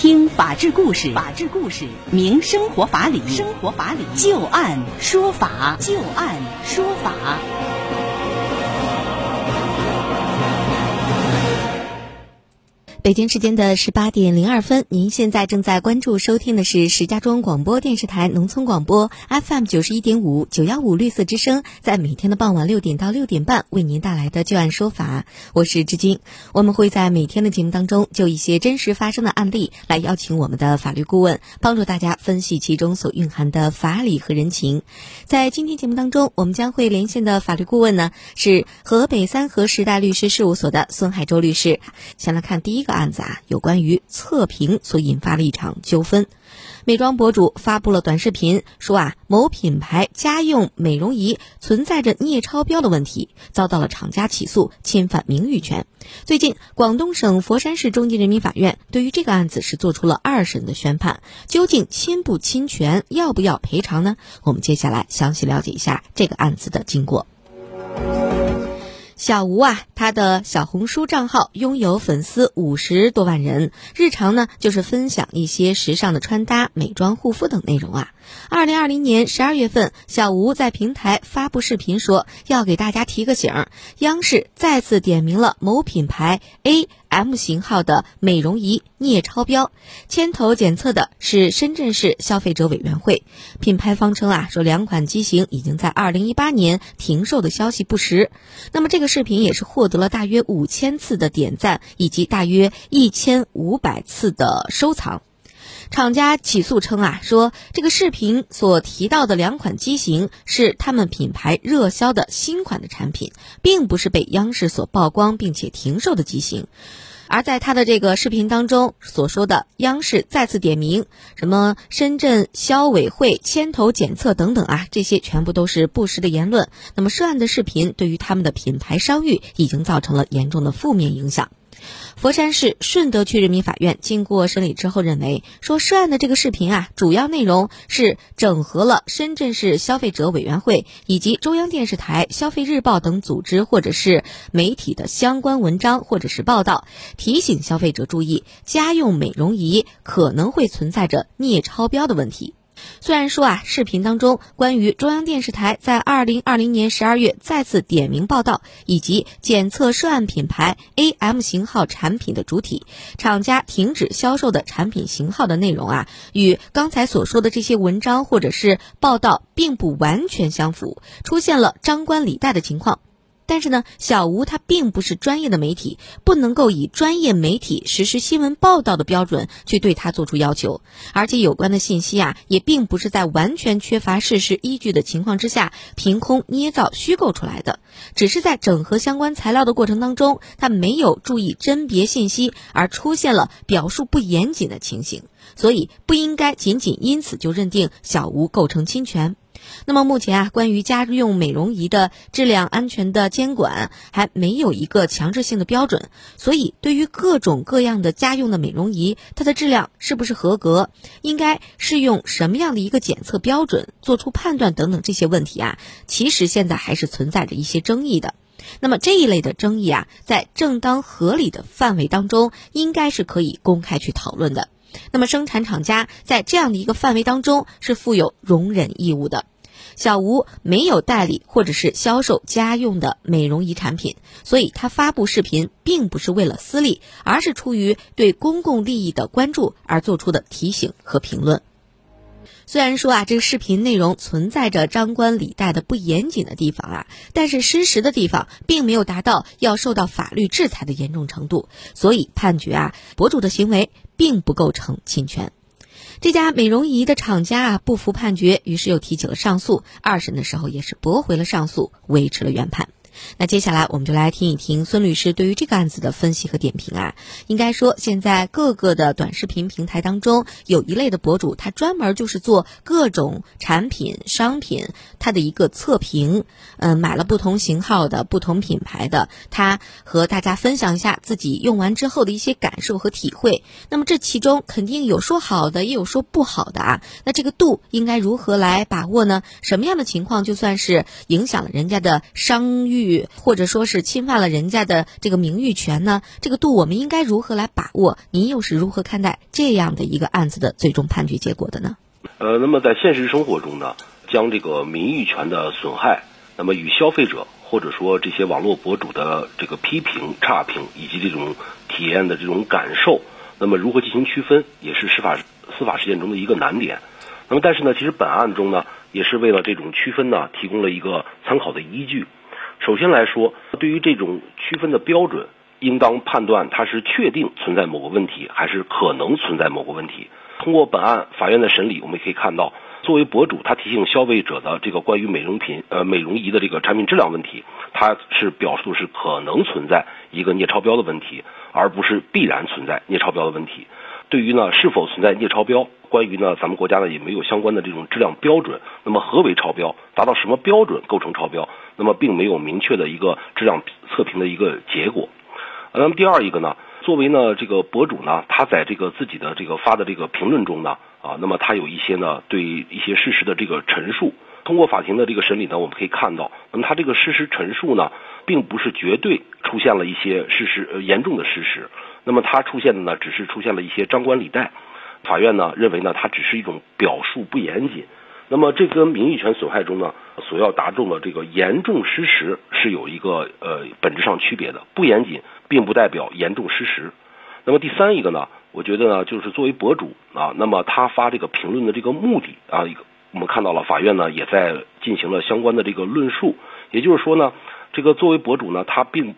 听法治故事，法治故事，明生活法理，生活法理，就案说法，就案说法。北京时间的十八点零二分，您现在正在关注收听的是石家庄广播电视台农村广播 FM 九十一点五九幺五绿色之声，在每天的傍晚六点到六点半为您带来的就案说法。我是志金，我们会在每天的节目当中就一些真实发生的案例来邀请我们的法律顾问，帮助大家分析其中所蕴含的法理和人情。在今天节目当中，我们将会连线的法律顾问呢是河北三河时代律师事务所的孙海洲律师。先来看第一个。案子啊，有关于测评所引发的一场纠纷。美妆博主发布了短视频，说啊，某品牌家用美容仪存在着镍超标的问题，遭到了厂家起诉，侵犯名誉权。最近，广东省佛山市中级人民法院对于这个案子是做出了二审的宣判，究竟侵不侵权，要不要赔偿呢？我们接下来详细了解一下这个案子的经过。小吴啊，他的小红书账号拥有粉丝五十多万人，日常呢就是分享一些时尚的穿搭、美妆、护肤等内容啊。二零二零年十二月份，小吴在平台发布视频说，要给大家提个醒：央视再次点名了某品牌 A。M 型号的美容仪镍超标，牵头检测的是深圳市消费者委员会。品牌方称啊，说两款机型已经在二零一八年停售的消息不实。那么这个视频也是获得了大约五千次的点赞，以及大约一千五百次的收藏。厂家起诉称啊，说这个视频所提到的两款机型是他们品牌热销的新款的产品，并不是被央视所曝光并且停售的机型。而在他的这个视频当中所说的央视再次点名什么深圳消委会牵头检测等等啊，这些全部都是不实的言论。那么涉案的视频对于他们的品牌商誉已经造成了严重的负面影响。佛山市顺德区人民法院经过审理之后认为，说涉案的这个视频啊，主要内容是整合了深圳市消费者委员会以及中央电视台、消费日报等组织或者是媒体的相关文章或者是报道，提醒消费者注意家用美容仪可能会存在着镍超标的问题。虽然说啊，视频当中关于中央电视台在二零二零年十二月再次点名报道，以及检测涉案品牌 A M 型号产品的主体厂家停止销售的产品型号的内容啊，与刚才所说的这些文章或者是报道并不完全相符，出现了张冠李戴的情况。但是呢，小吴他并不是专业的媒体，不能够以专业媒体实施新闻报道的标准去对他做出要求。而且有关的信息啊，也并不是在完全缺乏事实依据的情况之下凭空捏造虚构出来的，只是在整合相关材料的过程当中，他没有注意甄别信息，而出现了表述不严谨的情形，所以不应该仅仅因此就认定小吴构成侵权。那么目前啊，关于家用美容仪的质量安全的监管还没有一个强制性的标准，所以对于各种各样的家用的美容仪，它的质量是不是合格，应该是用什么样的一个检测标准做出判断等等这些问题啊，其实现在还是存在着一些争议的。那么这一类的争议啊，在正当合理的范围当中，应该是可以公开去讨论的。那么生产厂家在这样的一个范围当中是负有容忍义务的。小吴没有代理或者是销售家用的美容仪产品，所以他发布视频并不是为了私利，而是出于对公共利益的关注而做出的提醒和评论。虽然说啊，这个视频内容存在着张冠李戴的不严谨的地方啊，但是失实的地方并没有达到要受到法律制裁的严重程度，所以判决啊，博主的行为并不构成侵权。这家美容仪的厂家啊不服判决，于是又提起了上诉。二审的时候也是驳回了上诉，维持了原判。那接下来我们就来听一听孙律师对于这个案子的分析和点评啊。应该说，现在各个的短视频平台当中，有一类的博主，他专门就是做各种产品、商品，他的一个测评。嗯，买了不同型号的、不同品牌的，他和大家分享一下自己用完之后的一些感受和体会。那么这其中肯定有说好的，也有说不好的啊。那这个度应该如何来把握呢？什么样的情况就算是影响了人家的商誉？或者说是侵犯了人家的这个名誉权呢？这个度我们应该如何来把握？您又是如何看待这样的一个案子的最终判决结果的呢？呃，那么在现实生活中呢，将这个名誉权的损害，那么与消费者或者说这些网络博主的这个批评、差评以及这种体验的这种感受，那么如何进行区分，也是司法司法实践中的一个难点。那么，但是呢，其实本案中呢，也是为了这种区分呢，提供了一个参考的依据。首先来说，对于这种区分的标准，应当判断它是确定存在某个问题，还是可能存在某个问题。通过本案法院的审理，我们也可以看到，作为博主，他提醒消费者的这个关于美容品、呃美容仪的这个产品质量问题，他是表述是可能存在一个镍超标的问题，而不是必然存在镍超标的问题。对于呢是否存在镍超标，关于呢咱们国家呢也没有相关的这种质量标准。那么何为超标？达到什么标准构成超标？那么并没有明确的一个质量测评的一个结果。那么第二一个呢，作为呢这个博主呢，他在这个自己的这个发的这个评论中呢，啊，那么他有一些呢对一些事实的这个陈述。通过法庭的这个审理呢，我们可以看到，那么他这个事实陈述呢，并不是绝对出现了一些事实呃严重的事实。那么他出现的呢，只是出现了一些张冠李戴，法院呢认为呢，它只是一种表述不严谨。那么这跟名誉权损害中呢所要达中的这个严重失实是有一个呃本质上区别的。不严谨并不代表严重失实。那么第三一个呢，我觉得呢，就是作为博主啊，那么他发这个评论的这个目的啊，一个我们看到了法院呢也在进行了相关的这个论述。也就是说呢，这个作为博主呢，他并。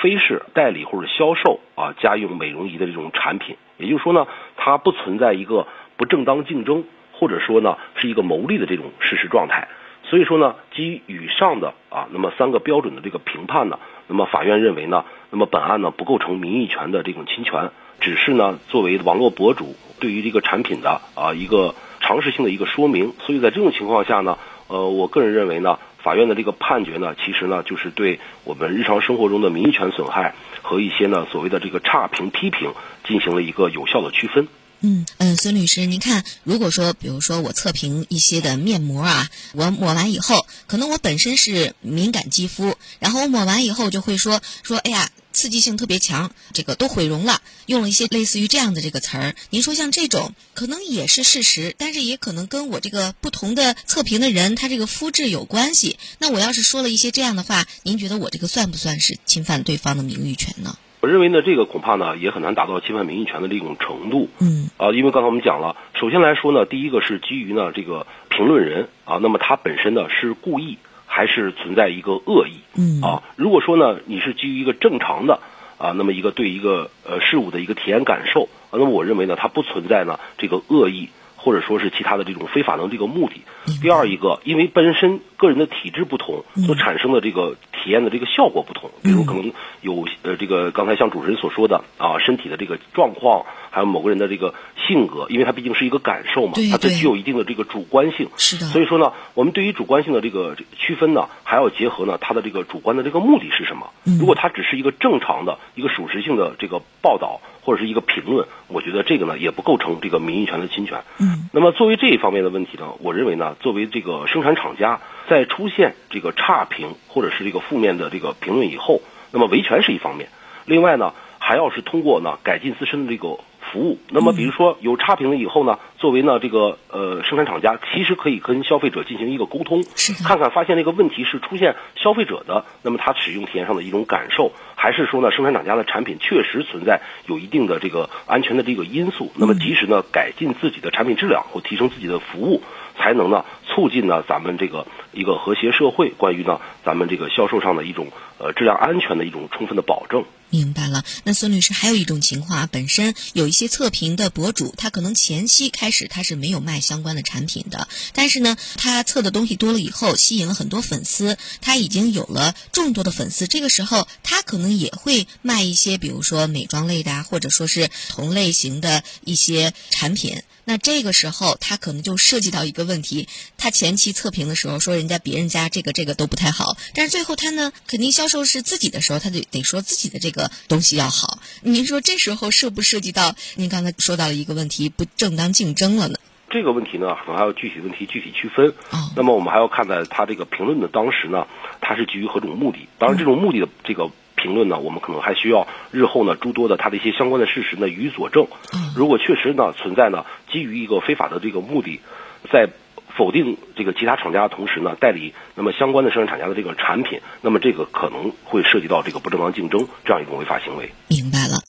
非是代理或者销售啊家用美容仪的这种产品，也就是说呢，它不存在一个不正当竞争，或者说呢是一个牟利的这种事实状态。所以说呢，基于以上的啊，那么三个标准的这个评判呢，那么法院认为呢，那么本案呢不构成名誉权的这种侵权，只是呢作为网络博主对于这个产品的啊一个常识性的一个说明。所以在这种情况下呢，呃，我个人认为呢。法院的这个判决呢，其实呢，就是对我们日常生活中的名誉权损害和一些呢所谓的这个差评批评进行了一个有效的区分。嗯嗯，孙律师，您看，如果说，比如说我测评一些的面膜啊，我抹完以后，可能我本身是敏感肌肤，然后我抹完以后就会说说，哎呀。刺激性特别强，这个都毁容了，用了一些类似于这样的这个词儿。您说像这种可能也是事实，但是也可能跟我这个不同的测评的人他这个肤质有关系。那我要是说了一些这样的话，您觉得我这个算不算是侵犯对方的名誉权呢？我认为呢，这个恐怕呢也很难达到侵犯名誉权的这种程度。嗯。啊，因为刚才我们讲了，首先来说呢，第一个是基于呢这个评论人啊，那么他本身呢是故意。还是存在一个恶意，嗯。啊，如果说呢，你是基于一个正常的啊，那么一个对一个呃事物的一个体验感受，那么我认为呢，它不存在呢这个恶意或者说是其他的这种非法的这个目的。第二一个，因为本身个人的体质不同，所产生的这个体验的这个效果不同，比如可能有呃这个刚才像主持人所说的啊，身体的这个状况。还有某个人的这个性格，因为它毕竟是一个感受嘛，它具有一定的这个主观性。是的。所以说呢，我们对于主观性的这个区分呢，还要结合呢它的这个主观的这个目的是什么。如果它只是一个正常的一个属实性的这个报道或者是一个评论，我觉得这个呢也不构成这个名誉权的侵权。嗯。那么作为这一方面的问题呢，我认为呢，作为这个生产厂家在出现这个差评或者是这个负面的这个评论以后，那么维权是一方面，另外呢还要是通过呢改进自身的这个。服务，那么比如说有差评了以后呢，作为呢这个呃生产厂家，其实可以跟消费者进行一个沟通，看看发现这个问题是出现消费者的，那么他使用体验上的一种感受，还是说呢生产厂家的产品确实存在有一定的这个安全的这个因素，那么及时呢改进自己的产品质量或提升自己的服务，才能呢促进呢咱们这个一个和谐社会，关于呢咱们这个销售上的一种呃质量安全的一种充分的保证。明白了，那孙律师还有一种情况啊，本身有一些测评的博主，他可能前期开始他是没有卖相关的产品的，但是呢，他测的东西多了以后，吸引了很多粉丝，他已经有了众多的粉丝，这个时候他可能也会卖一些，比如说美妆类的啊，或者说是同类型的一些产品。那这个时候，他可能就涉及到一个问题：他前期测评的时候说人家别人家这个这个都不太好，但是最后他呢，肯定销售是自己的时候，他就得说自己的这个东西要好。您说这时候涉不涉及到您刚才说到了一个问题，不正当竞争了呢？这个问题呢，可能还要具体问题具体区分。那么我们还要看在他这个评论的当时呢，他。是基于何种目的？当然，这种目的的这个评论呢，我们可能还需要日后呢诸多的他的一些相关的事实呢予以佐证。如果确实呢存在呢基于一个非法的这个目的，在否定这个其他厂家的同时呢，代理那么相关的生产厂家的这个产品，那么这个可能会涉及到这个不正当竞争这样一种违法行为。明白了。